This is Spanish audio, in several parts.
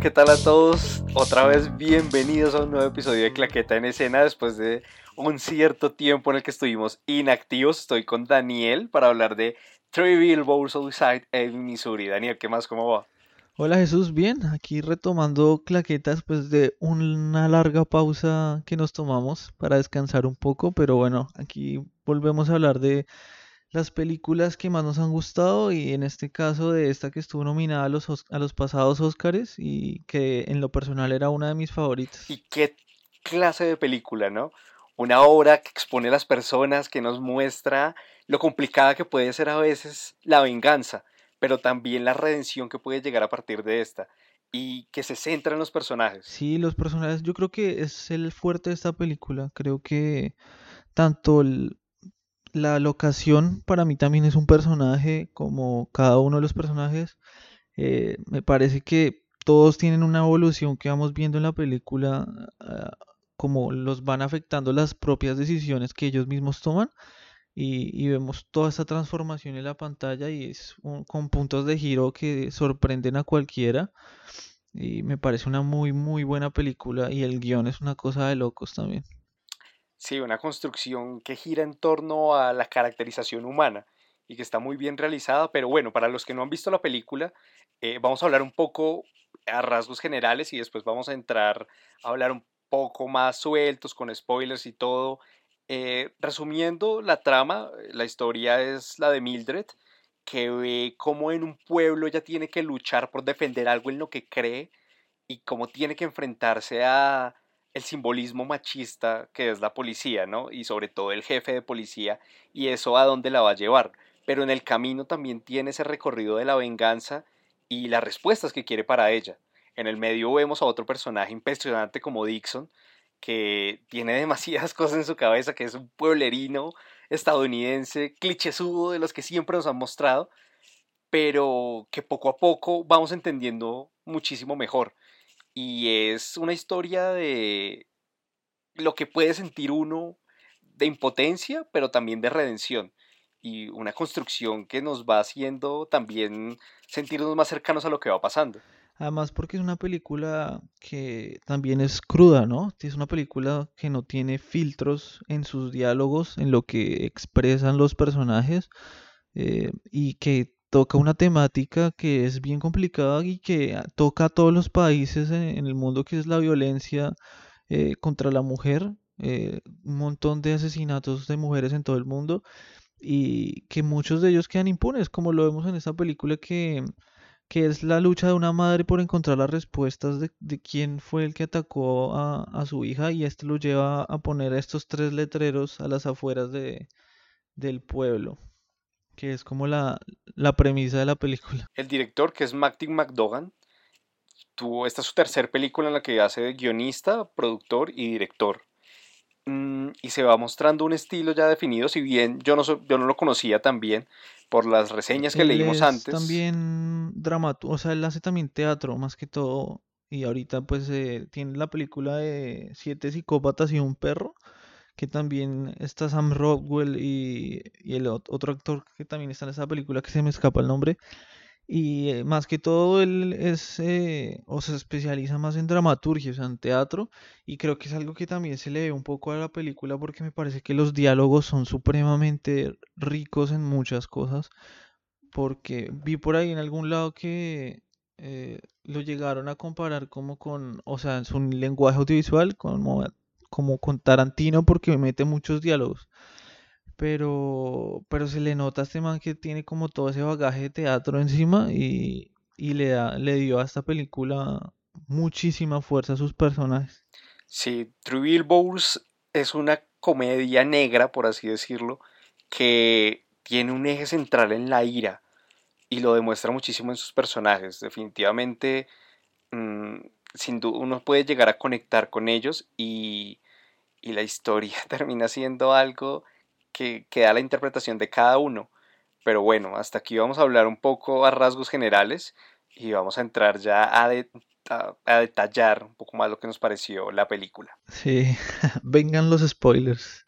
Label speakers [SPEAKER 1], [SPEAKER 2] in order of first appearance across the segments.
[SPEAKER 1] ¿qué tal a todos? Otra vez bienvenidos a un nuevo episodio de Claqueta en Escena después de un cierto tiempo en el que estuvimos inactivos. Estoy con Daniel para hablar de Trivial Billboards Outside en Missouri. Daniel, ¿qué más? ¿Cómo va?
[SPEAKER 2] Hola Jesús, bien, aquí retomando claquetas pues de una larga pausa que nos tomamos para descansar un poco, pero bueno, aquí volvemos a hablar de las películas que más nos han gustado y en este caso de esta que estuvo nominada a los, a los pasados Oscars y que en lo personal era una de mis favoritas.
[SPEAKER 1] ¿Y qué clase de película, no? Una obra que expone a las personas, que nos muestra lo complicada que puede ser a veces la venganza, pero también la redención que puede llegar a partir de esta y que se centra en los personajes.
[SPEAKER 2] Sí, los personajes, yo creo que es el fuerte de esta película. Creo que tanto el, la locación para mí también es un personaje, como cada uno de los personajes. Eh, me parece que todos tienen una evolución que vamos viendo en la película, ah, como los van afectando las propias decisiones que ellos mismos toman. Y, vemos toda esa transformación en la pantalla y es con puntos de giro que sorprenden a cualquiera. Y me parece una muy, muy buena película y el guion es una cosa de locos también.
[SPEAKER 1] Sí, una construcción que gira en torno a la caracterización humana y que está muy bien realizada, pero bueno, para los que no han visto la película, eh, vamos a hablar un poco a rasgos generales y después vamos a entrar a hablar un poco más sueltos, con spoilers y todo. Eh, resumiendo la trama, la historia es la de Mildred, que ve cómo en un pueblo ella tiene que luchar por defender algo en lo que cree y cómo tiene que enfrentarse a el simbolismo machista que es la policía, ¿no? Y sobre todo el jefe de policía y eso a dónde la va a llevar. Pero en el camino también tiene ese recorrido de la venganza y las respuestas que quiere para ella. En el medio vemos a otro personaje impresionante como Dixon, que tiene demasiadas cosas en su cabeza, que es un pueblerino estadounidense, clichésudo de los que siempre nos han mostrado, pero que poco a poco vamos entendiendo muchísimo mejor. Y es una historia de lo que puede sentir uno de impotencia, pero también de redención. Y una construcción que nos va haciendo también sentirnos más cercanos a lo que va pasando.
[SPEAKER 2] Además porque es una película que también es cruda, ¿no? Es una película que no tiene filtros en sus diálogos, en lo que expresan los personajes eh, y que toca una temática que es bien complicada y que toca a todos los países en, el mundo, que es la violencia eh, contra la mujer, eh, un montón de asesinatos de mujeres en todo el mundo y que muchos de ellos quedan impunes, como lo vemos en esta película que, que es la lucha de una madre por encontrar las respuestas de, de quién fue el que atacó a, a, su hija y este lo lleva a poner estos tres letreros a las afueras de, del pueblo que es como la, premisa de la película.
[SPEAKER 1] El director, que es Martin McDogan, tuvo, esta es su tercer película en la que hace de guionista, productor y director. Mm, y se va mostrando un estilo ya definido, si bien yo no, yo no lo conocía también por las reseñas que leímos antes.
[SPEAKER 2] También dramaturgo, o sea, él hace también teatro más que todo. Y ahorita pues eh, tiene la película de Siete psicópatas y un perro que también está Sam Rockwell y, el otro actor que también está en esa película que se me escapa el nombre. Y eh, más que todo él es eh, o se especializa más en dramaturgia, o sea, en teatro. Y creo que es algo que también se le ve un poco a la película porque me parece que los diálogos son supremamente ricos en muchas cosas. Porque vi por ahí en algún lado que eh, lo llegaron a comparar como con, o sea, en su lenguaje audiovisual, como como con Tarantino porque mete muchos diálogos. Pero, pero se le nota a este man que tiene como todo ese bagaje de teatro encima y, le, da, le dio a esta película muchísima fuerza a sus personajes.
[SPEAKER 1] Sí, True Billboards es una comedia negra, por así decirlo, que tiene un eje central en la ira y lo demuestra muchísimo en sus personajes. Definitivamente mm, sin duda uno puede llegar a conectar con ellos y, la historia termina siendo algo que, da la interpretación de cada uno. Pero bueno, hasta aquí vamos a hablar un poco a rasgos generales y vamos a entrar ya a, a detallar un poco más lo que nos pareció la película.
[SPEAKER 2] Sí, vengan los spoilers.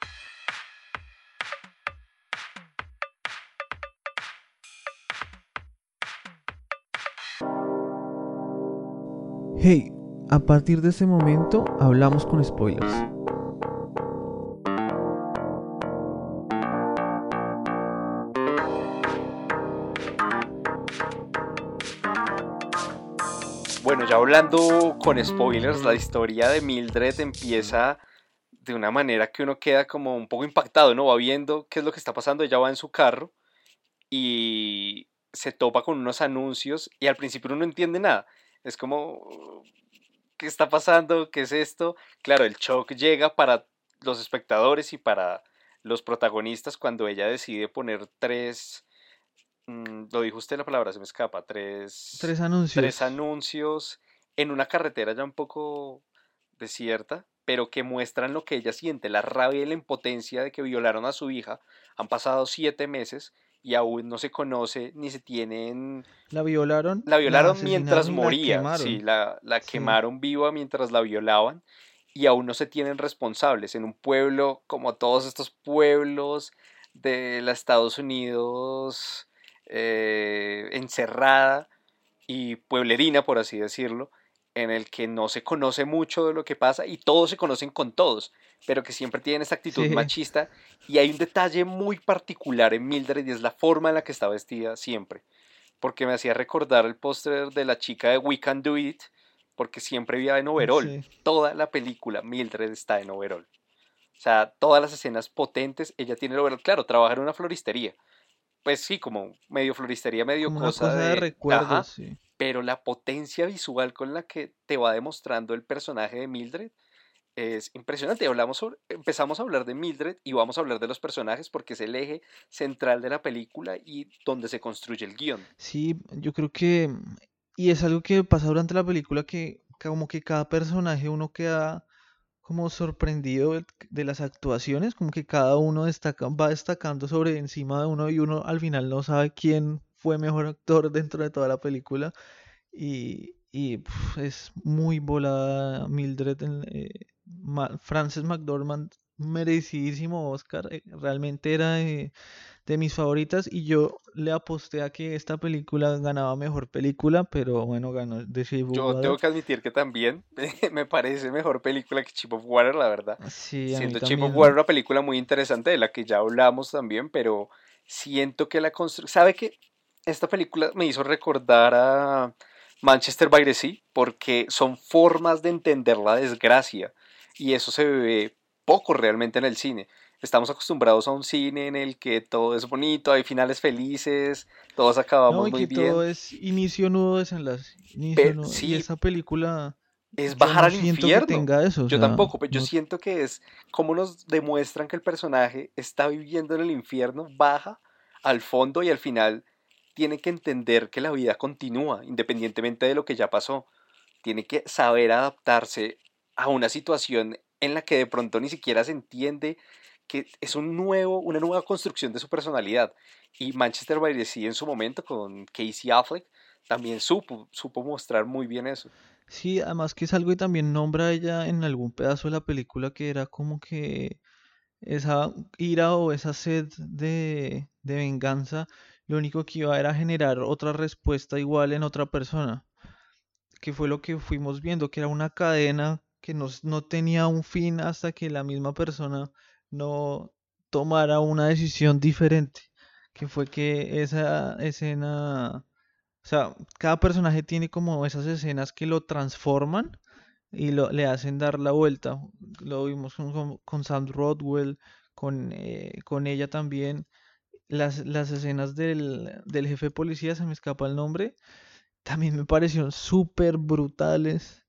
[SPEAKER 2] Hey, a partir de ese momento hablamos con spoilers.
[SPEAKER 1] Bueno, ya hablando con spoilers, la historia de Mildred empieza de una manera que uno queda como un poco impactado, ¿no? Va viendo qué es lo que está pasando, ella va en su carro y se topa con unos anuncios y al principio uno no entiende nada. Es como, ¿qué está pasando? ¿Qué es esto? Claro, el shock llega para los espectadores y para los protagonistas cuando ella decide poner tres, mm, lo dijo usted la palabra, se me escapa, tres,
[SPEAKER 2] tres anuncios.
[SPEAKER 1] Tres anuncios en una carretera ya un poco desierta pero que muestran lo que ella siente, la rabia y la impotencia de que violaron a su hija. Han pasado siete meses y aún no se conoce ni se tienen...
[SPEAKER 2] ¿La violaron?
[SPEAKER 1] La violaron mientras moría, la sí, la, la quemaron viva mientras la violaban y aún no se tienen responsables. En un pueblo como todos estos pueblos de los Estados Unidos eh, encerrada y pueblerina, por así decirlo, en el que no se conoce mucho de lo que pasa y todos se conocen con todos, pero que siempre tienen esta actitud machista. Y hay un detalle muy particular en Mildred y es la forma en la que está vestida siempre, porque me hacía recordar el póster de la chica de We Can Do It, porque siempre iba en overall. Toda la película Mildred está en overall. O sea, todas las escenas potentes, ella tiene el overall. Claro, trabaja en una floristería. Pues sí, como medio floristería, medio cosa, de,
[SPEAKER 2] recuerdos, sí
[SPEAKER 1] pero la potencia visual con la que te va demostrando el personaje de Mildred es impresionante. Hablamos empezamos a hablar de Mildred y vamos a hablar de los personajes porque es el eje central de la película y donde se construye el guion.
[SPEAKER 2] Sí, yo creo que, y es algo que pasa durante la película, que como que cada personaje uno queda como sorprendido de las actuaciones, como que cada uno destaca, va destacando sobre encima de uno y uno al final no sabe quién fue mejor actor dentro de toda la película. Y, es muy volada Mildred. Eh, Frances McDormand, merecidísimo Oscar. Eh, realmente era de, mis favoritas. Y yo le aposté a que esta película ganaba mejor película, pero bueno, ganó The Shape of
[SPEAKER 1] Yo tengo que admitir que también me parece mejor película que Chip of Water, la verdad.
[SPEAKER 2] Sí,
[SPEAKER 1] Siendo Chip of Water una película muy interesante de la que ya hablamos también, pero siento que la construcción. ¿Sabe qué? Esta película me hizo recordar a Manchester by the Sea porque son formas de entender la desgracia y eso se ve poco realmente en el cine. Estamos acostumbrados a un cine en el que todo es bonito, hay finales felices, todos acabamos
[SPEAKER 2] no,
[SPEAKER 1] muy bien.
[SPEAKER 2] Todo es inicio, nudo, desenlace. Inicio, Y esa película
[SPEAKER 1] es bajar al infierno. eso, yo tampoco, pero yo siento que es como nos demuestran que el personaje está viviendo en el infierno, baja al fondo y al final tiene que entender que la vida continúa, independientemente de lo que ya pasó. Tiene que saber adaptarse a una situación en la que de pronto ni siquiera se entiende que es un nuevo, una nueva construcción de su personalidad. Y Manchester by the Sea en su momento con Casey Affleck también supo, mostrar muy bien eso.
[SPEAKER 2] Sí, además que es algo que también nombra ella en algún pedazo de la película que era como que esa ira o esa sed de venganza lo único que iba era generar otra respuesta igual en otra persona, que fue lo que fuimos viendo, que era una cadena que no, no tenía un fin hasta que la misma persona no tomara una decisión diferente, que fue que esa escena, o sea, cada personaje tiene como esas escenas que lo transforman y lo, le hacen dar la vuelta. Lo vimos con, con Sam Rodwell, con, eh, con ella también las, las escenas del, del jefe de policía, se me escapa el nombre, también me parecieron súper brutales.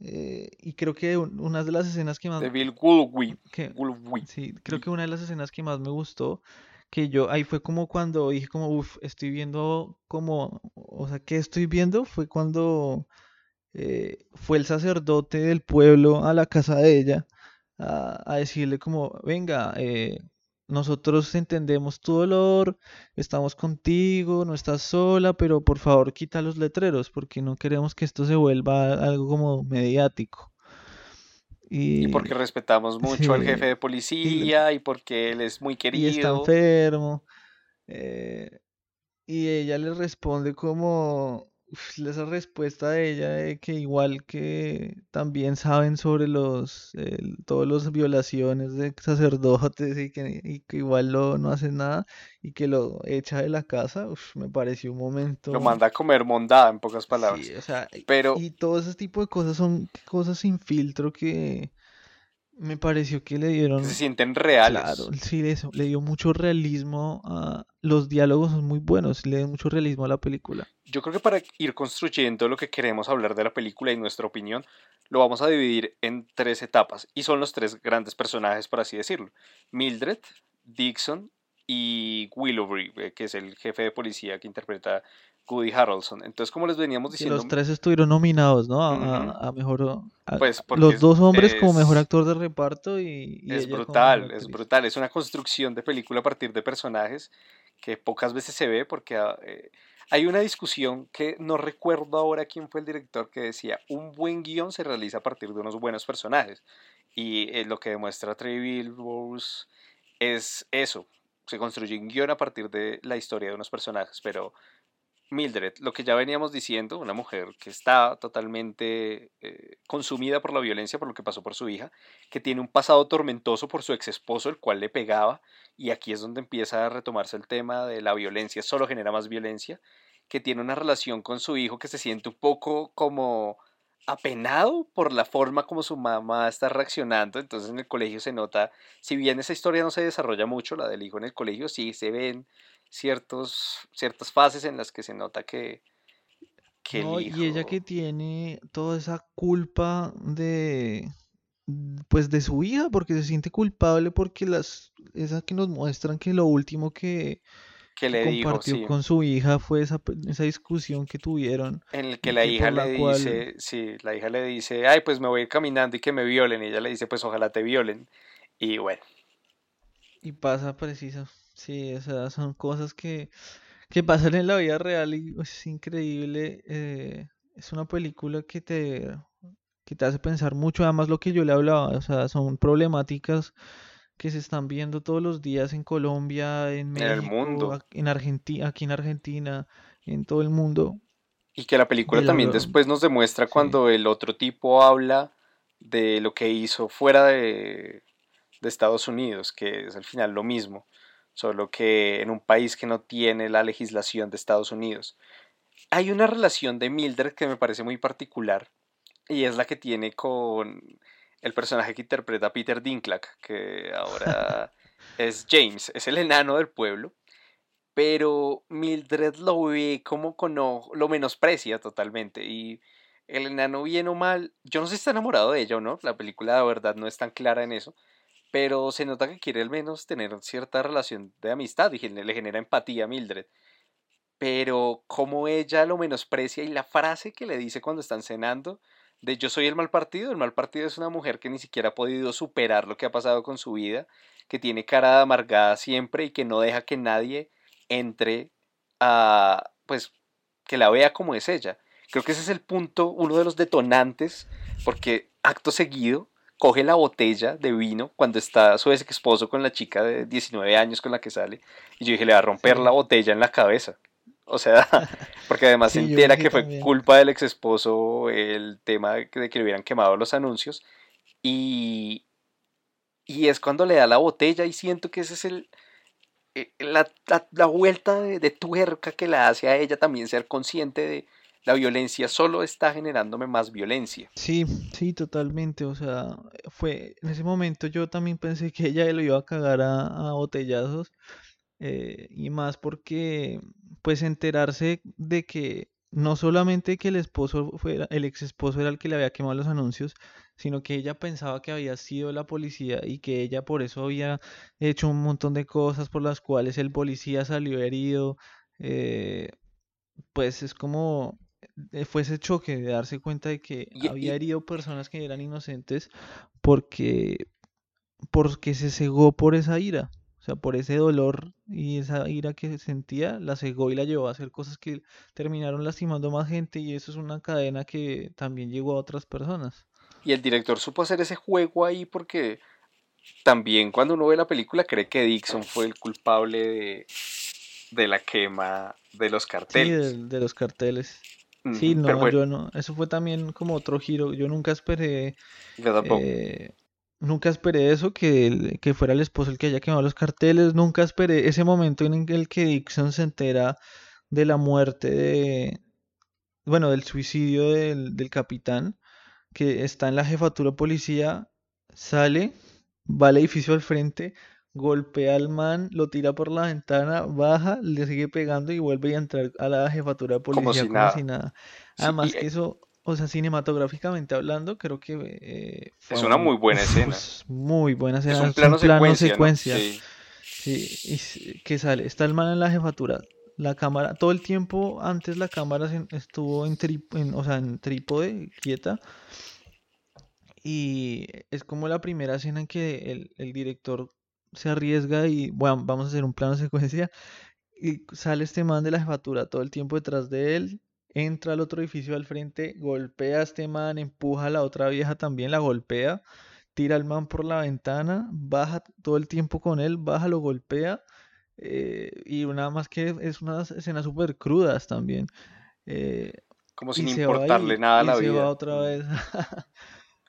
[SPEAKER 2] Eh, y creo que una de las escenas que más...
[SPEAKER 1] De Bill
[SPEAKER 2] Sí, creo que una de las escenas que más me gustó, que yo ahí fue como cuando dije como, uff, estoy viendo como, o sea, ¿qué estoy viendo? Fue cuando eh, fue el sacerdote del pueblo a la casa de ella a, a decirle como, venga, eh, nosotros entendemos tu dolor, estamos contigo, no estás sola, pero por favor quita los letreros porque no queremos que esto se vuelva algo como mediático.
[SPEAKER 1] Y, porque respetamos mucho al jefe de policía y, porque él es muy querido.
[SPEAKER 2] Y está enfermo. Eh, y ella le responde como, esa respuesta de ella de que igual que también saben sobre los el- todas las violaciones de sacerdotes y que, y que igual lo, no hacen nada y que lo echa de la casa, uf, me pareció un
[SPEAKER 1] Lo
[SPEAKER 2] momento,
[SPEAKER 1] manda a comer mondada, en pocas palabras.
[SPEAKER 2] sí, o sea, y
[SPEAKER 1] Pero
[SPEAKER 2] y todo ese tipo de cosas son cosas sin filtro que me pareció que le
[SPEAKER 1] que se
[SPEAKER 2] dieron
[SPEAKER 1] sienten
[SPEAKER 2] Claro,
[SPEAKER 1] reales.
[SPEAKER 2] sí, eso, le dio mucho realismo a... Los diálogos son muy buenos, le dio mucho realismo a la película.
[SPEAKER 1] Yo creo que para ir construyendo lo que queremos hablar de la película y nuestra opinión, lo vamos a dividir en tres etapas. Y son los tres grandes personajes, por así decirlo. Mildred, Dixon y Willoughby, eh, que es el jefe de policía que interpreta Woody Harrelson. Entonces, como les veníamos
[SPEAKER 2] Que los
[SPEAKER 1] diciendo,
[SPEAKER 2] tres estuvieron nominados, ¿no? A,
[SPEAKER 1] ujú,
[SPEAKER 2] a- a mejor... a-
[SPEAKER 1] pues
[SPEAKER 2] los
[SPEAKER 1] es,
[SPEAKER 2] dos hombres como mejor
[SPEAKER 1] es,
[SPEAKER 2] actor de reparto y, y
[SPEAKER 1] es
[SPEAKER 2] ella
[SPEAKER 1] brutal, es brutal. Es una construcción de película a partir de personajes que pocas veces se ve porque ah, eh, hay una discusión que no recuerdo ahora quién fue el director que decía, un buen guion se realiza a partir de unos buenos personajes. Y eh, lo que demuestra Billboards es eso, se construye un guion a partir de la historia de unos personajes, pero Mildred, lo que ya veníamos diciendo, una mujer que está totalmente eh, consumida por la violencia, por lo que pasó por su hija, que tiene un pasado tormentoso por su ex esposo, el cual le pegaba, y aquí es donde empieza a retomarse el tema de la violencia, solo genera más violencia, que tiene una relación con su hijo que se siente un poco como apenado por la forma como su mamá está reaccionando, entonces en el colegio se nota, si bien esa historia no se desarrolla mucho, la del hijo en el colegio, sí se ven ciertos, ciertas fases en las que se nota que, que el
[SPEAKER 2] y ella que tiene toda esa culpa de, mm, pues de su hija, porque se siente culpable porque las, esa que nos muestran que lo último que,
[SPEAKER 1] que le dijo,
[SPEAKER 2] compartió
[SPEAKER 1] sí,
[SPEAKER 2] con su hija fue esa, esa discusión que tuvieron
[SPEAKER 1] en el que la hija le
[SPEAKER 2] cual,
[SPEAKER 1] dice, sí, la hija le dice, ay, pues me voy a ir caminando y que me violen, y ella le dice, pues ojalá te violen, y bueno,
[SPEAKER 2] y pasa preciso, sí, o sea, son cosas que, que pasan en la vida real y es increíble, eh, es una película que te, que te hace pensar mucho, además lo que yo le hablaba, o sea, son problemáticas que se están viendo todos los días en Colombia, en
[SPEAKER 1] en el
[SPEAKER 2] México,
[SPEAKER 1] mundo,
[SPEAKER 2] en Argentina, aquí en Argentina, en todo el mundo,
[SPEAKER 1] y que la película también después nos demuestra
[SPEAKER 2] sí,
[SPEAKER 1] cuando el otro tipo habla de lo que hizo fuera de, de Estados Unidos, que es al final lo mismo, solo que en un país que no tiene la legislación de Estados Unidos. Hay una relación de Mildred que me parece muy particular y es la que tiene con el personaje que interpreta Peter Dinklage, que ahora es James, es el enano del pueblo, pero Mildred lo ve como con ojo- lo menosprecia totalmente y el enano bien o mal, yo no sé si está enamorado de ella o no, la película de verdad no es tan clara en eso, pero se nota que quiere al menos tener cierta relación de amistad y le genera empatía a Mildred pero como ella lo menosprecia y la frase que le dice cuando están cenando de yo soy el mal partido, el mal partido es una mujer que ni siquiera ha podido superar lo que ha pasado con su vida, que tiene cara de amargada siempre y que no deja que nadie entre a, pues, que la vea como es ella. Creo que ese es el punto, uno de los detonantes, porque acto seguido coge la botella de vino cuando está su ex esposo con la chica de 19 años con la que sale, y yo dije, le va a romper la botella en la cabeza. O sea, porque además se
[SPEAKER 2] sí,
[SPEAKER 1] entera que fue
[SPEAKER 2] también.
[SPEAKER 1] culpa del ex esposo el tema de que le hubieran quemado los anuncios. Y, y es cuando le da la botella y siento que ese es el, eh, la, la- la vuelta de, de tuerca que la hace a ella también ser consciente de la violencia solo está generándome más violencia.
[SPEAKER 2] Sí, sí, totalmente. O sea, fue en ese momento yo también pensé que ella lo iba a cagar a, botellazos. eh, y más porque, pues, enterarse de que no solamente que el esposo fuera, el ex esposo era el que le había quemado los anuncios, sino que ella pensaba que había sido la policía y que ella por eso había hecho un montón de cosas por las cuales el policía salió herido. eh, pues es como fue ese choque de darse cuenta de que
[SPEAKER 1] Y,
[SPEAKER 2] había herido personas que eran inocentes porque, porque se cegó por esa ira, o sea, por ese dolor y esa ira que sentía, la cegó y la llevó a hacer cosas que terminaron lastimando más gente y eso es una cadena que también llegó a otras personas.
[SPEAKER 1] y el director supo hacer ese juego ahí porque también cuando uno ve la película cree que Dixon fue el culpable de, de la quema de los
[SPEAKER 2] Sí,
[SPEAKER 1] carteles.
[SPEAKER 2] de, de los carteles. Sí, no,
[SPEAKER 1] bueno,
[SPEAKER 2] yo no. Eso fue también como otro giro. Yo nunca esperé,
[SPEAKER 1] yo
[SPEAKER 2] eh, nunca esperé eso, que, que fuera el esposo el que haya quemado los carteles. Nunca esperé ese momento en el que Dixon se entera de la muerte de, bueno, del suicidio del, del capitán, que está en la jefatura policía, sale, va al edificio al frente, golpea al man, lo tira por la ventana, baja, le sigue pegando y vuelve a entrar a la jefatura de
[SPEAKER 1] Como
[SPEAKER 2] policía
[SPEAKER 1] si
[SPEAKER 2] como si
[SPEAKER 1] nada.
[SPEAKER 2] nada.
[SPEAKER 1] Sí,
[SPEAKER 2] Además que
[SPEAKER 1] eh,
[SPEAKER 2] eso, o sea, cinematográficamente hablando, creo que eh,
[SPEAKER 1] es una
[SPEAKER 2] un,
[SPEAKER 1] muy buena
[SPEAKER 2] uf,
[SPEAKER 1] escena.
[SPEAKER 2] muy buena
[SPEAKER 1] Es
[SPEAKER 2] escena,
[SPEAKER 1] un
[SPEAKER 2] es un
[SPEAKER 1] plano
[SPEAKER 2] plano
[SPEAKER 1] secuencia. Sí.
[SPEAKER 2] Sí, y que sale, está el man en la jefatura, la cámara, todo el tiempo antes la cámara estuvo en, tri- en, o sea, en trípode, quieta, y es como la primera escena en que el, el director se arriesga y, bueno, vamos a hacer un plano secuencia, y sale este man de la jefatura todo el tiempo detrás de él, entra al otro edificio al frente, golpea a este man, empuja a la otra vieja también, la golpea, tira al man por la ventana, baja todo el tiempo con él, baja, lo golpea, eh, y nada más que es unas escenas súper crudas también. eh,
[SPEAKER 1] Como sin importarle
[SPEAKER 2] y,
[SPEAKER 1] nada a
[SPEAKER 2] y
[SPEAKER 1] la
[SPEAKER 2] se va
[SPEAKER 1] vida.
[SPEAKER 2] otra vez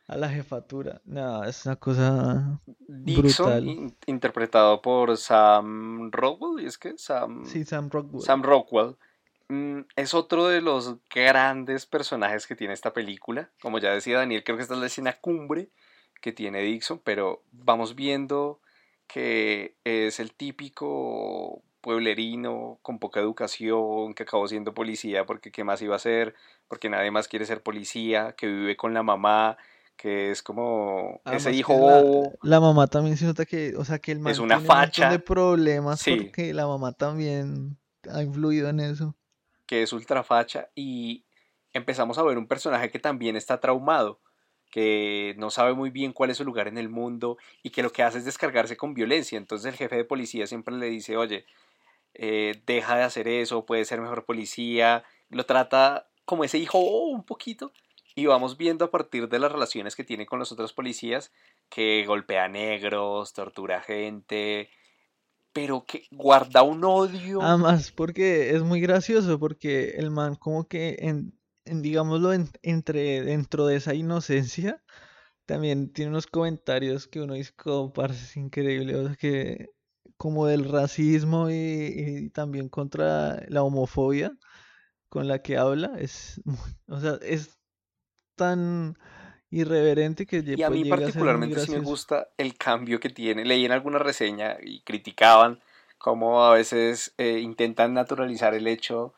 [SPEAKER 2] a la jefatura. Nada, es una cosa
[SPEAKER 1] Dixon,
[SPEAKER 2] brutal.
[SPEAKER 1] in- interpretado por Sam Rockwell, ¿y es que Sam,
[SPEAKER 2] Sí, Sam Rockwell.
[SPEAKER 1] Sam Rockwell, mm, es otro de los grandes personajes que tiene esta película. Como ya decía Daniel, creo que esta es la escena cumbre que tiene Dixon, pero vamos viendo que es el típico pueblerino con poca educación, que acabó siendo policía porque qué más iba a hacer, porque nadie más quiere ser policía, que vive con la mamá, que es como ese
[SPEAKER 2] Además
[SPEAKER 1] hijo
[SPEAKER 2] la, mamá también se nota que, o sea, que el
[SPEAKER 1] es una
[SPEAKER 2] tiene un de
[SPEAKER 1] facha,
[SPEAKER 2] problemas
[SPEAKER 1] sí,
[SPEAKER 2] porque la mamá también ha influido en eso.
[SPEAKER 1] que es ultra facha y empezamos a ver un personaje que también está traumado, que no sabe muy bien cuál es su lugar en el mundo y que lo que hace es descargarse con violencia. Entonces el jefe de policía siempre le dice, oye, eh, deja de hacer eso, puedes ser mejor policía, lo trata como ese hijo un poquito y vamos viendo a partir de las relaciones que tiene con los otros policías que golpea negros, tortura gente, pero que guarda un odio.
[SPEAKER 2] Además, porque es muy gracioso, porque el man como que, en, digámoslo, en- entre dentro de esa inocencia, también tiene unos comentarios que uno dice, parce, es increíble, o sea, que como del racismo y, y también contra la homofobia con la que habla, es, o sea, es tan irreverente que
[SPEAKER 1] Y a mí
[SPEAKER 2] a
[SPEAKER 1] particularmente sí me gusta el cambio que tiene. Leí en alguna reseña y criticaban cómo a veces eh, intentan naturalizar el hecho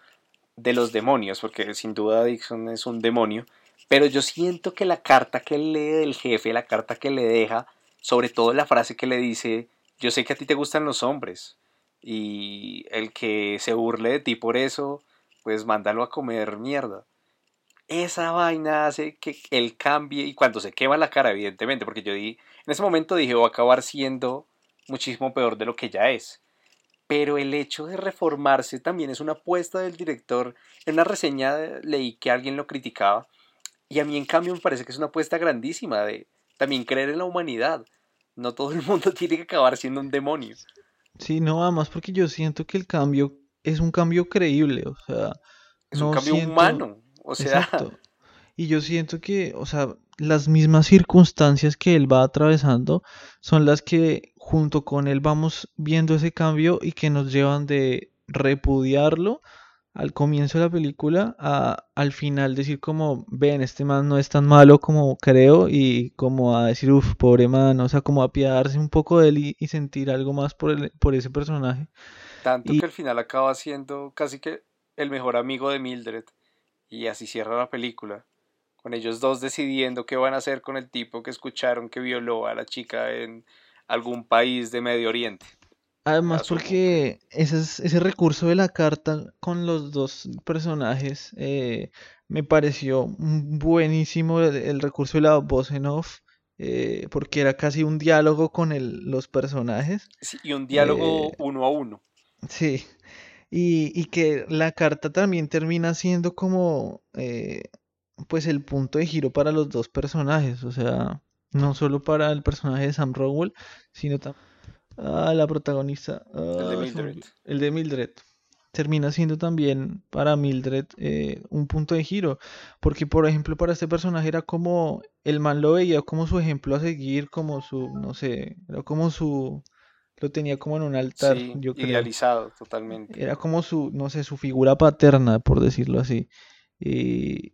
[SPEAKER 1] de los demonios, porque sin duda Dixon es un demonio, pero yo siento que la carta que lee del jefe, la carta que le deja, sobre todo la frase que le dice, yo sé que a ti te gustan los hombres, y el que se burle de ti por eso, pues mándalo a comer mierda. Esa vaina hace que él cambie, y cuando se quema la cara, evidentemente, porque yo di, en ese momento dije, va a acabar siendo muchísimo peor de lo que ya es pero el hecho de reformarse también es una apuesta del director. En una reseña leí que alguien lo criticaba y a mí en cambio me parece que es una apuesta grandísima de también creer en la humanidad. No todo el mundo tiene que acabar siendo un demonio.
[SPEAKER 2] Sí, no, además porque yo siento que el cambio es un cambio creíble, o sea,
[SPEAKER 1] Es un cambio
[SPEAKER 2] siento,
[SPEAKER 1] humano. O sea,
[SPEAKER 2] exacto, y yo siento que, o sea, las mismas circunstancias que él va atravesando son las que junto con él vamos viendo ese cambio y que nos llevan de repudiarlo al comienzo de la película a al final decir como, ven, este man no es tan malo como creo y como a decir, uff, pobre man, o sea, como apiadarse un poco de él y, y sentir algo más por, el- por ese personaje.
[SPEAKER 1] tanto
[SPEAKER 2] Y
[SPEAKER 1] que al final acaba siendo casi que el mejor amigo de Mildred. Y así cierra la película. Con ellos dos decidiendo qué van a hacer con el tipo que escucharon que violó a la chica en algún país de Medio Oriente.
[SPEAKER 2] además porque ese, es- ese recurso de la carta con los dos personajes eh, me pareció buenísimo el, el recurso de la voz en off, eh, porque era casi un diálogo con el- los personajes.
[SPEAKER 1] Sí, y un
[SPEAKER 2] eh,
[SPEAKER 1] diálogo uno a uno.
[SPEAKER 2] sí, y, y que la carta también termina siendo como eh, pues el punto de giro para los dos personajes, o sea, no solo para el personaje de Sam Rockwell, sino también Ah, la protagonista.
[SPEAKER 1] El de
[SPEAKER 2] Ah,
[SPEAKER 1] Mildred.
[SPEAKER 2] El de Mildred. termina siendo también para Mildred eh, un punto de giro. Porque, por ejemplo, para este personaje era como el man lo veía como su ejemplo a seguir, como su, no sé, era como su, lo tenía como en un altar,
[SPEAKER 1] Sí,
[SPEAKER 2] yo creo.
[SPEAKER 1] idealizado totalmente.
[SPEAKER 2] Era como su, no sé, su figura paterna, por decirlo así. Y,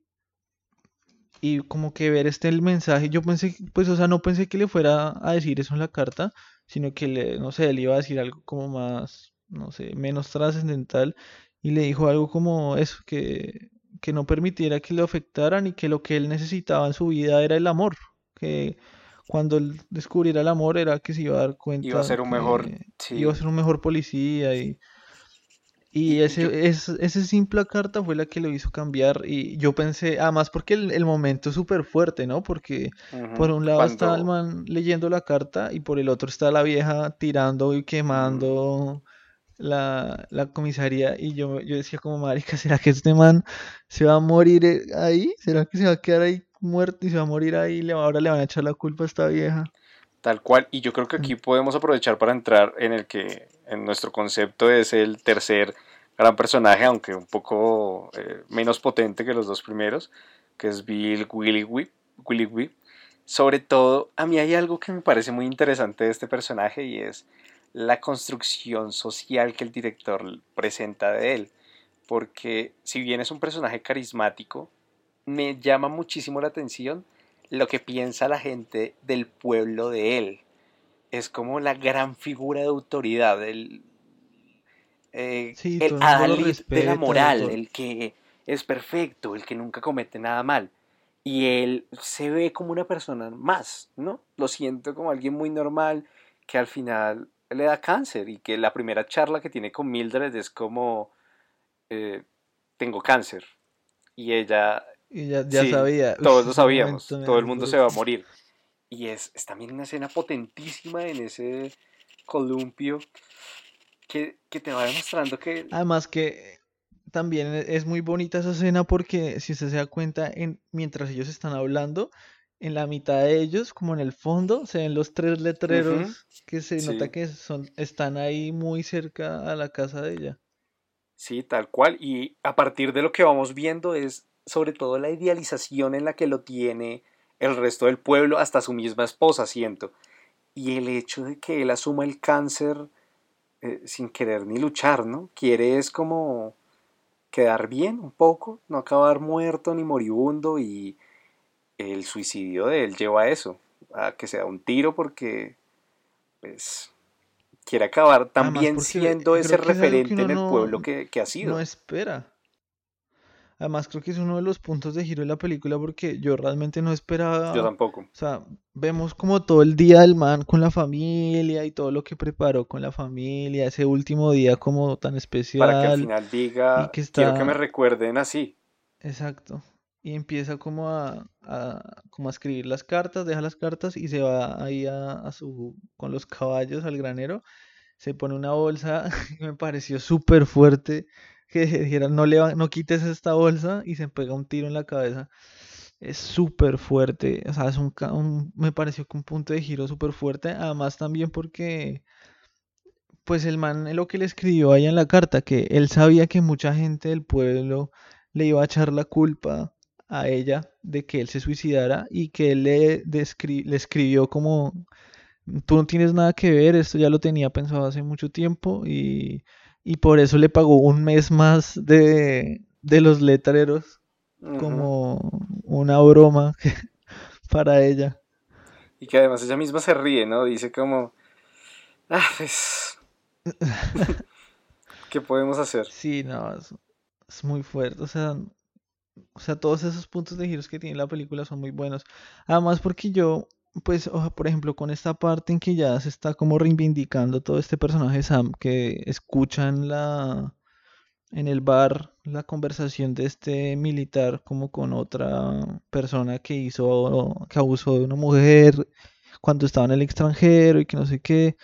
[SPEAKER 2] y como que ver este el mensaje, yo pensé, pues, o sea, no pensé que le fuera a decir eso en la carta, sino que le, no sé, le iba a decir algo como más, no sé, menos trascendental, y le dijo algo como eso, que, que no permitiera que lo afectaran y que lo que él necesitaba en su vida era el amor, que cuando él descubriera el amor era que se iba a dar
[SPEAKER 1] Iba a
[SPEAKER 2] cuenta
[SPEAKER 1] ser un mejor,
[SPEAKER 2] iba a ser un mejor policía y y
[SPEAKER 1] y yo,
[SPEAKER 2] ese, es, ese simple carta fue la que lo hizo cambiar. Y yo pensé, además porque el, el momento es súper fuerte, ¿no? Porque por un lado está el
[SPEAKER 1] cuando,
[SPEAKER 2] man leyendo la carta y por el otro está la vieja tirando y quemando la, la comisaría. Y yo, yo decía como, marica, ¿será que este man se va a morir eh, ahí? ¿Será que se va a quedar ahí muerto y se va a morir ahí? le- Ahora le van a echar la culpa a esta vieja.
[SPEAKER 1] tal cual. Y yo creo que
[SPEAKER 2] Mm,
[SPEAKER 1] aquí podemos aprovechar para entrar en el que en nuestro concepto es el tercer gran personaje, aunque un poco eh, menos potente que los dos primeros, que es Bill Willy Willy Whip. Sobre todo, a mí hay algo que me parece muy interesante de este personaje y es la construcción social que el director presenta de él. Porque si bien es un personaje carismático, me llama muchísimo la atención lo que piensa la gente del pueblo de él. Es como la gran figura de autoridad, el, eh,
[SPEAKER 2] Sí,
[SPEAKER 1] el adalid de la moral,
[SPEAKER 2] todo.
[SPEAKER 1] el que es perfecto, el que nunca comete nada mal. Y él se ve como una persona más, ¿no? Lo siento como alguien muy normal que al final le da cáncer y que la primera charla que tiene con Mildred es como, eh, tengo cáncer. Y ella,
[SPEAKER 2] Y ya, ya
[SPEAKER 1] sí,
[SPEAKER 2] sabía,
[SPEAKER 1] todos lo sabíamos, todo el
[SPEAKER 2] un
[SPEAKER 1] mundo se va a morir. Y es, es también una escena potentísima en ese columpio que, que te va demostrando que...
[SPEAKER 2] Además que también e- es muy bonita esa escena porque si usted se da cuenta, en, mientras ellos están hablando, en la mitad de ellos, como en el fondo, se ven los tres letreros que se nota
[SPEAKER 1] sí,
[SPEAKER 2] que son, están ahí muy cerca a la casa de ella.
[SPEAKER 1] sí, tal cual. Y a partir de lo que vamos viendo es sobre todo la idealización en la que lo tiene el resto del pueblo, hasta su misma esposa, siento. Y el hecho de que él asuma el cáncer eh, sin querer ni luchar, ¿no? Quiere es como quedar bien un poco, no acabar muerto ni moribundo y el suicidio de él lleva a eso, a que se da un tiro porque pues quiere acabar también siendo ese
[SPEAKER 2] es
[SPEAKER 1] referente en el
[SPEAKER 2] no,
[SPEAKER 1] pueblo que, que ha
[SPEAKER 2] no
[SPEAKER 1] sido.
[SPEAKER 2] espera. Además, creo que es uno de los puntos de giro de la película porque yo realmente no
[SPEAKER 1] Yo
[SPEAKER 2] esperaba, o
[SPEAKER 1] tampoco.
[SPEAKER 2] sea, vemos como todo el día del man con la familia y todo lo que preparó con la familia, ese último día como tan
[SPEAKER 1] Para que al
[SPEAKER 2] especial
[SPEAKER 1] final
[SPEAKER 2] y
[SPEAKER 1] diga,
[SPEAKER 2] que
[SPEAKER 1] quiero que me
[SPEAKER 2] está,
[SPEAKER 1] recuerden así.
[SPEAKER 2] exacto, y empieza como a, a- como a escribir las cartas, deja las cartas y se va ahí a, a su, con los caballos al granero se pone una bolsa y me pareció súper fuerte que dijera no le va- no quites esta bolsa y se pega un tiro en la cabeza. Es súper fuerte, o sea, es un, me pareció que un punto de giro súper fuerte, además también porque pues el man lo que le escribió ahí en la carta, que él sabía que mucha gente del pueblo le iba a echar la culpa a ella de que él se suicidara y que él le, descri- le escribió como Tú no tienes nada que ver, esto ya lo tenía pensado hace mucho tiempo y, y por eso le pagó un mes más de, de los letreros como una broma para ella.
[SPEAKER 1] Y que además ella misma se ríe, ¿no? Dice como, ah, pues, ¿qué podemos hacer?
[SPEAKER 2] Sí, no, es, es muy fuerte. O sea, o sea, todos esos puntos de giros que tiene la película son muy buenos. Además porque yo, pues, oja, por ejemplo, con esta parte en que ya se está como reivindicando todo este personaje Sam que escuchan la en el bar la conversación de este militar como con otra persona que hizo, que abusó de una mujer cuando estaba en el extranjero y que no sé qué.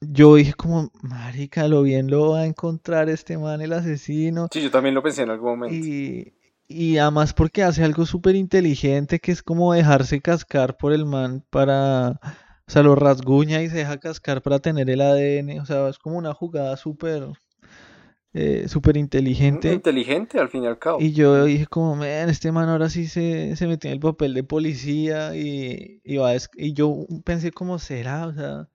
[SPEAKER 2] Yo dije como, marica, lo bien lo va a encontrar este man, el asesino.
[SPEAKER 1] Sí, yo también lo pensé en algún momento.
[SPEAKER 2] Y, y además porque hace algo súper inteligente que es como dejarse cascar por el man para... O sea, lo rasguña y se deja cascar para tener el ADN. O sea, es como una jugada súper eh, súper inteligente.
[SPEAKER 1] Inteligente, al fin y al cabo.
[SPEAKER 2] Y yo dije como, man, este man ahora sí se, se metió en el papel de policía y, y, va, y yo pensé como será, o sea,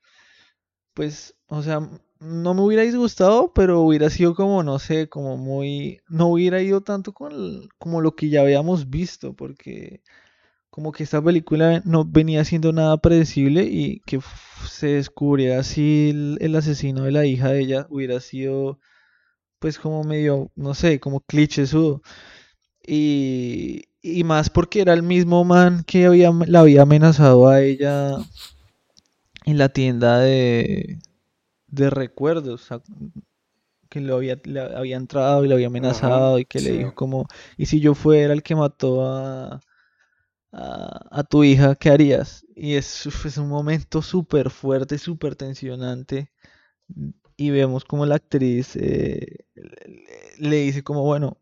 [SPEAKER 2] pues, o sea, no me hubiera disgustado, pero hubiera sido como, no sé, como muy, no hubiera ido tanto con como lo que ya habíamos visto, porque como que esta película no venía siendo nada predecible y que se descubriera el, el asesino de la hija de ella hubiera sido pues como medio, no sé, como clichésudo. Y, y más porque era el mismo man que había, la había amenazado a ella en la tienda de, de recuerdos. que lo había, le había entrado y lo había amenazado y que le dijo como, y si yo fuera el que mató a, a, tu hija, ¿qué harías? Y es, es un momento súper fuerte, súper tensionante y vemos como la actriz eh, le dice como, bueno,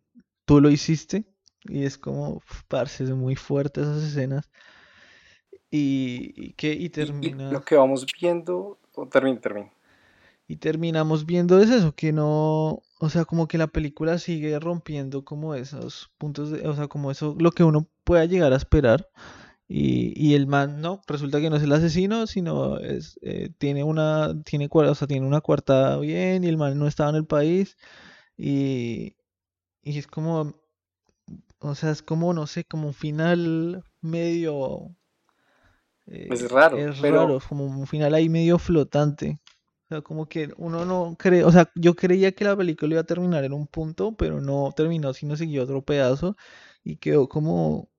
[SPEAKER 2] tú lo hiciste. Y es como, parce, es muy fuerte esas escenas. Y, que y termina...
[SPEAKER 1] lo que vamos viendo, o termina, termina.
[SPEAKER 2] Y terminamos viendo es eso, que no, o sea, como que la película sigue rompiendo como esos puntos, de, o sea, como eso, lo que uno pueda llegar a esperar. Y, el man, no, resulta que no es el asesino, sino es, eh, tiene una, tiene, o sea, tiene una coartada bien y el man no estaba en el país. Y, y es como, o sea, es como, no sé, como un final medio...
[SPEAKER 1] Eh, es raro.
[SPEAKER 2] Es raro, como un final ahí medio flotante. O sea, como que uno no cree, o sea, yo creía que la película iba a terminar en un punto, pero no terminó, sino siguió otro pedazo y quedó como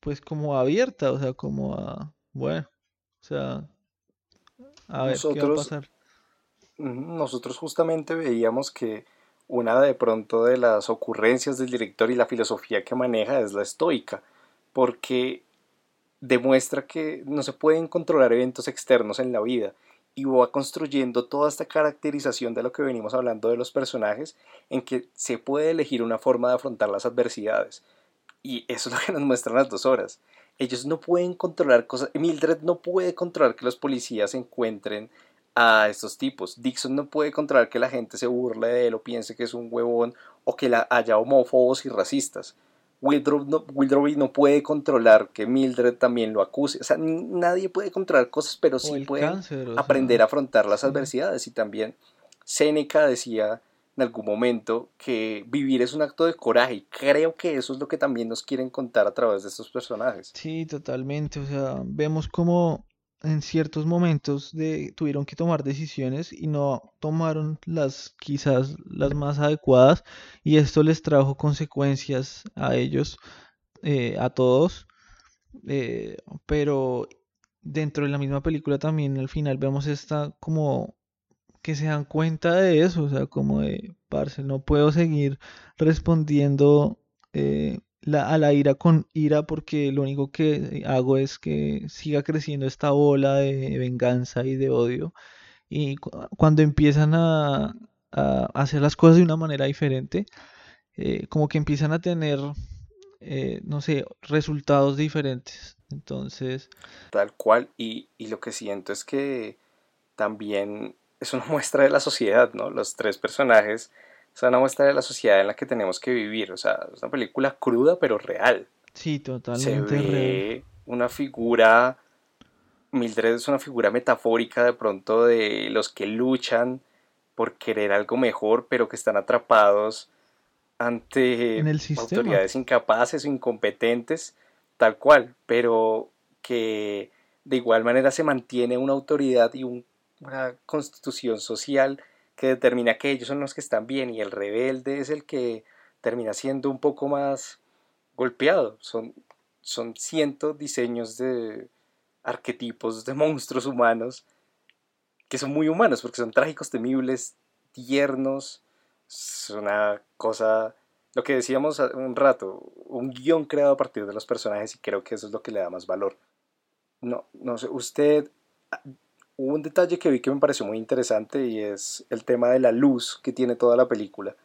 [SPEAKER 2] pues como abierta, o sea, como a, bueno, o sea, a ver nosotros, qué va a pasar.
[SPEAKER 1] Nosotros justamente veíamos que una de pronto de las ocurrencias del director y la filosofía que maneja es la estoica, porque demuestra que no se pueden controlar eventos externos en la vida y va construyendo toda esta caracterización de lo que venimos hablando de los personajes en que se puede elegir una forma de afrontar las adversidades y eso es lo que nos muestran las dos horas. Ellos no pueden controlar cosas. Mildred no puede controlar que los policías encuentren a estos tipos. Dixon no puede controlar que la gente se burle de él o piense que es un huevón o que la haya homófobos y racistas. Wildrow no, no puede controlar que Mildred también lo acuse. O sea, nadie puede controlar cosas, pero sí puede aprender a afrontar las adversidades. Y también Seneca decía en algún momento que vivir es un acto de coraje y creo que eso es lo que también nos quieren contar a través de estos personajes.
[SPEAKER 2] Sí, totalmente, o sea, vemos como en ciertos momentos tuvieron que tomar decisiones y no tomaron las quizás las más adecuadas y esto les trajo consecuencias a ellos, eh, a todos, eh, pero dentro de la misma película también al final vemos esta como que se dan cuenta de eso, o sea, como de, parce, no puedo seguir respondiendo eh, a la ira con ira porque lo único que hago es que siga creciendo esta bola de venganza y de odio. Y cuando empiezan a, hacer las cosas de una manera diferente, eh, como que empiezan a tener, eh, no sé, resultados diferentes. Entonces...
[SPEAKER 1] Tal cual, y, y lo que siento es que también es una muestra de la sociedad, ¿no? Los tres personajes son una muestra de la sociedad en la que tenemos que vivir. O sea, es una película cruda pero real.
[SPEAKER 2] Sí, totalmente. Se ve
[SPEAKER 1] una figura. Mildred es una figura metafórica de pronto de los que luchan por querer algo mejor, pero que están atrapados ante autoridades incapaces o incompetentes, tal cual, pero que de igual manera se mantiene una autoridad y un una constitución social que determina que ellos son los que están bien y el rebelde es el que termina siendo un poco más golpeado. Son, son cientos diseños de arquetipos de monstruos humanos que son muy humanos porque son trágicos, temibles, tiernos. Es una cosa, lo que decíamos un rato, un guion creado a partir de los personajes y creo que eso es lo que le da más valor. No, no sé, usted Hubo un detalle que vi que me pareció muy interesante y es el tema de la luz que tiene toda la película.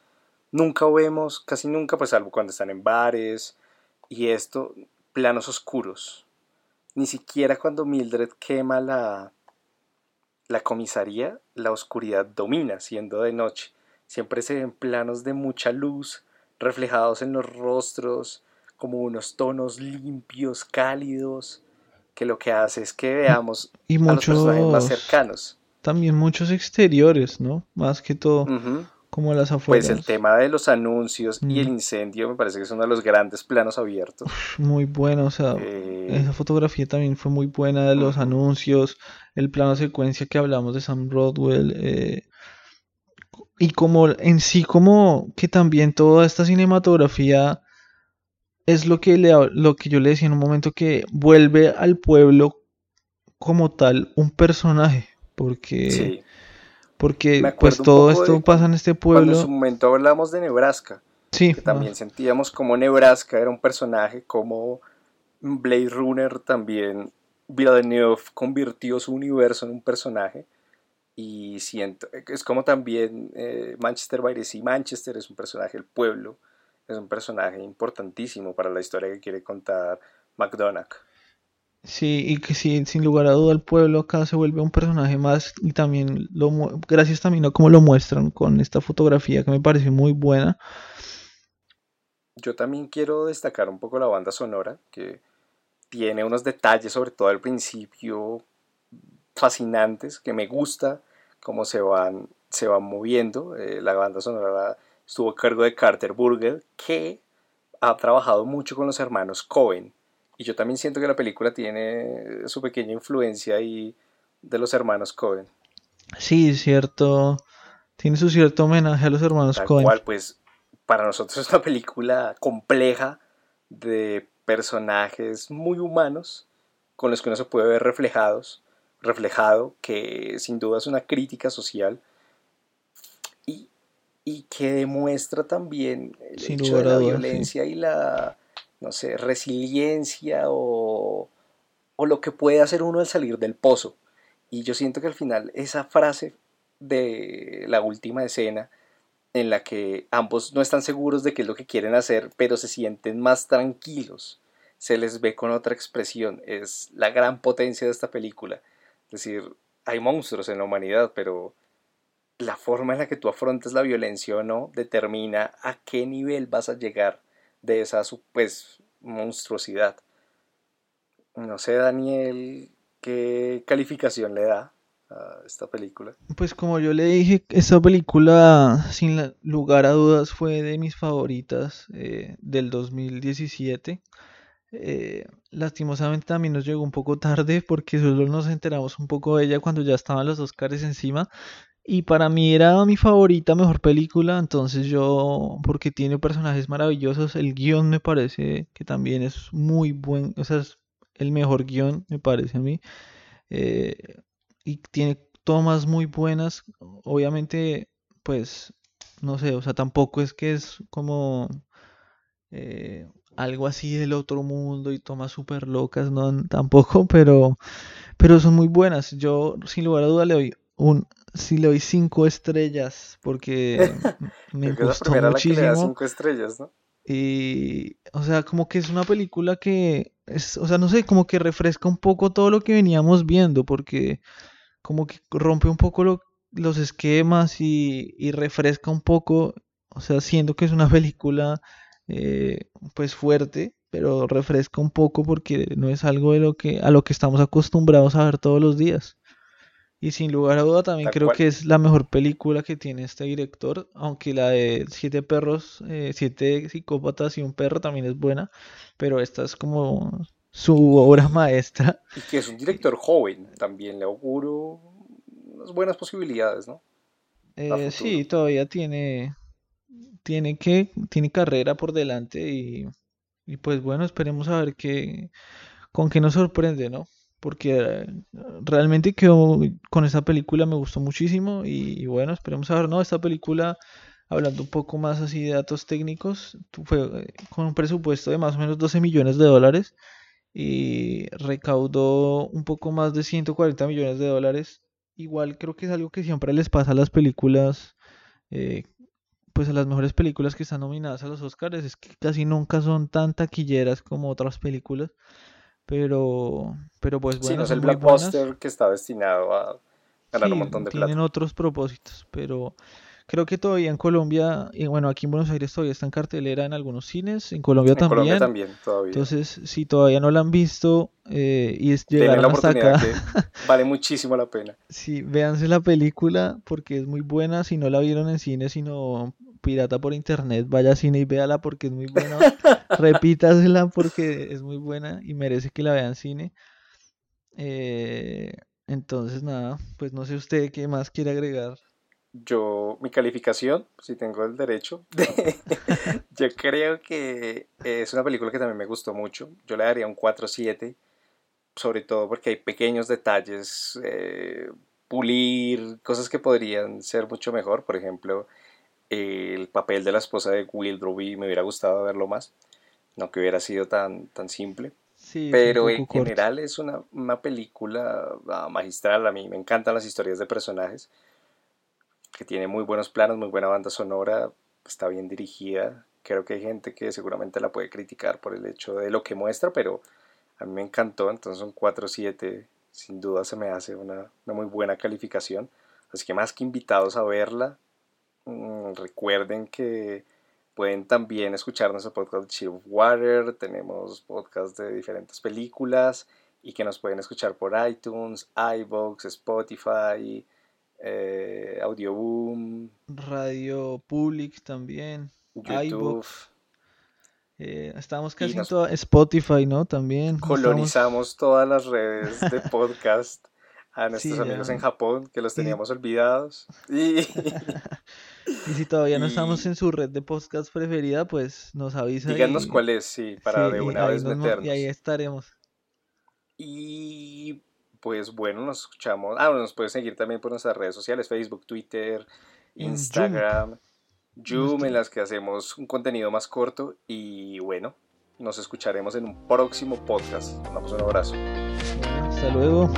[SPEAKER 1] Nunca vemos, casi nunca, pues salvo cuando están en bares y esto, planos oscuros. Ni siquiera cuando Mildred quema la, la comisaría, la oscuridad domina siendo de noche. siempre se ven planos de mucha luz reflejados en los rostros, como unos tonos limpios, cálidos, que lo que hace es que veamos
[SPEAKER 2] y
[SPEAKER 1] a los personajes más cercanos.
[SPEAKER 2] También muchos exteriores, ¿no? Más que todo, como las afueras.
[SPEAKER 1] Pues el tema de los anuncios y el incendio me parece que es uno de los grandes planos abiertos.
[SPEAKER 2] Muy bueno, o sea, eh, esa fotografía también fue muy buena de los anuncios, el plano secuencia que hablamos de Sam Rodwell. Eh, y como en sí, como que también toda esta cinematografía es lo que, le, lo que yo le decía en un momento que vuelve al pueblo como tal un personaje, porque, porque pues todo esto pasa en este pueblo.
[SPEAKER 1] en su momento hablamos de Nebraska,
[SPEAKER 2] sí,
[SPEAKER 1] que también sentíamos como Nebraska era un personaje, como Blade Runner también, Villeneuve convirtió su universo en un personaje. Y siento, es como también eh, Manchester by the Sea. Manchester es un personaje del pueblo es un personaje importantísimo para la historia que quiere contar McDonagh.
[SPEAKER 2] Sí, y que sí, sin lugar a duda el pueblo acá se vuelve un personaje más y también lo gracias también a cómo lo muestran con esta fotografía que me parece muy buena.
[SPEAKER 1] Yo también quiero destacar un poco la banda sonora que tiene unos detalles sobre todo al principio fascinantes que me gusta cómo se van se van moviendo eh, la banda sonora estuvo a cargo de Carter Burger, que ha trabajado mucho con los hermanos Cohen. Y yo también siento que la película tiene su pequeña influencia ahí de los hermanos Cohen.
[SPEAKER 2] Sí, cierto. Tiene su cierto homenaje a los hermanos Tal Cohen.
[SPEAKER 1] Cual, pues, para nosotros es una película compleja de personajes muy humanos con los que uno se puede ver reflejados, reflejado, que sin duda es una crítica social y que demuestra también el hecho de la violencia y la, no sé, resiliencia o, o lo que puede hacer uno al salir del pozo. Y yo siento que al final esa frase de la última escena en la que ambos no están seguros de qué es lo que quieren hacer, pero se sienten más tranquilos, se les ve con otra expresión, es la gran potencia de esta película. Es decir, hay monstruos en la humanidad, pero la forma en la que tú afrontas la violencia o no determina a qué nivel vas a llegar de esa pues monstruosidad. No sé, Daniel, qué calificación le da a esta película.
[SPEAKER 2] Pues como yo le dije, esta película, sin lugar a dudas, fue de mis favoritas eh, del 2017. Eh, lastimosamente también nos llegó un poco tarde porque solo nos enteramos un poco de ella cuando ya estaban los Oscars encima, y para mí era mi favorita, mejor película, entonces yo, porque tiene personajes maravillosos, el guion me parece que también es muy buen, o sea, es el mejor guion, me parece a mí. Eh, y tiene tomas muy buenas, obviamente, pues, no sé, o sea, tampoco es que es como eh, algo así del otro mundo y tomas súper locas, no, tampoco, pero, pero son muy buenas. Yo, sin lugar a duda, le doy un sí le doy cinco estrellas porque me gustó muchísimo.
[SPEAKER 1] cinco estrellas, ¿no?
[SPEAKER 2] Y, o sea, como que es una película que, es, o sea, no sé, como que refresca un poco todo lo que veníamos viendo, porque como que rompe un poco los esquemas y, y, refresca un poco, o sea, siendo que es una película, eh, pues fuerte, pero refresca un poco porque no es algo de lo que, a lo que estamos acostumbrados a ver todos los días. Y sin lugar a duda también creo que es la mejor película que tiene este director, aunque la de Siete Perros, eh, Siete Psicópatas y un Perro también es buena, pero esta es como su obra maestra.
[SPEAKER 1] Y que es un director joven, también le auguro unas buenas posibilidades, ¿no?
[SPEAKER 2] Eh, sí, todavía tiene, tiene que, tiene carrera por delante y, y pues bueno, esperemos a ver qué, con qué nos sorprende, ¿no? Porque eh, realmente quedó con esta película me gustó muchísimo y, bueno, esperemos a ver, ¿no? Esta película, hablando un poco más así de datos técnicos, fue eh, con un presupuesto de más o menos 12 millones de dólares y recaudó un poco más de 140 millones de dólares. Igual creo que es algo que siempre les pasa a las películas, eh, pues a las mejores películas que están nominadas a los Oscars, es que casi nunca son tan taquilleras como otras películas. Pero, pero pues bueno.
[SPEAKER 1] Sí, no es el blockbuster que está destinado a ganar un montón de
[SPEAKER 2] plata. Tienen otros propósitos, pero Creo que todavía en Colombia, y bueno, aquí en Buenos Aires todavía está en cartelera en algunos cines, en Colombia
[SPEAKER 1] En
[SPEAKER 2] también.
[SPEAKER 1] Colombia también, todavía.
[SPEAKER 2] Entonces, si todavía no la han visto eh, y es-
[SPEAKER 1] la
[SPEAKER 2] hasta acá,
[SPEAKER 1] que vale muchísimo la pena.
[SPEAKER 2] sí, véanse la película porque es muy buena. Si no la vieron en cine, sino pirata por internet, vaya al cine y véala porque es muy buena. Repítasela porque es muy buena y merece que la vean en cine. Eh, entonces, nada, pues no sé usted qué más quiere agregar.
[SPEAKER 1] Yo, mi calificación, si tengo el derecho, yo creo que es una película que también me gustó mucho. Yo le daría un 4-7, sobre todo porque hay pequeños detalles, eh, pulir, cosas que podrían ser mucho mejor. Por ejemplo, el papel de la esposa de Will Robbie me hubiera gustado verlo más, no que hubiera sido tan, tan simple.
[SPEAKER 2] Sí,
[SPEAKER 1] Pero en
[SPEAKER 2] corto.
[SPEAKER 1] general es una, una película ah, magistral. A mí me encantan las historias de personajes, que tiene muy buenos planos, muy buena banda sonora, está bien dirigida. Creo que hay gente que seguramente la puede criticar por el hecho de lo que muestra, pero a mí me encantó. Entonces un 4-7 sin duda se me hace una, una muy buena calificación. Así que más que invitados a verla, recuerden que pueden también escuchar nuestro podcast de Chill Water. Tenemos podcasts de diferentes películas y que nos pueden escuchar por iTunes, iVoox, Spotify, eh, Audioboom,
[SPEAKER 2] Radio Public también,
[SPEAKER 1] YouTube.
[SPEAKER 2] iVoox. Eh, estamos casi en toda Spotify, ¿no? También estamos.
[SPEAKER 1] colonizamos todas las redes de podcast a nuestros
[SPEAKER 2] Sí,
[SPEAKER 1] amigos
[SPEAKER 2] ya.
[SPEAKER 1] en Japón, que los
[SPEAKER 2] Y,
[SPEAKER 1] teníamos olvidados. Y,
[SPEAKER 2] y si todavía no estamos en su red de podcast preferida, pues nos avisa
[SPEAKER 1] díganos
[SPEAKER 2] y
[SPEAKER 1] cuál es, sí, para
[SPEAKER 2] sí,
[SPEAKER 1] de una vez
[SPEAKER 2] nos mo- y ahí
[SPEAKER 1] meternos.
[SPEAKER 2] estaremos.
[SPEAKER 1] Y pues bueno, nos escuchamos. Ah, bueno, nos puedes seguir también por nuestras redes sociales, Facebook, Twitter, Instagram, Zoom, en las que hacemos un contenido más corto. Y bueno, nos escucharemos en un próximo podcast. Damos un abrazo.
[SPEAKER 2] Hasta luego.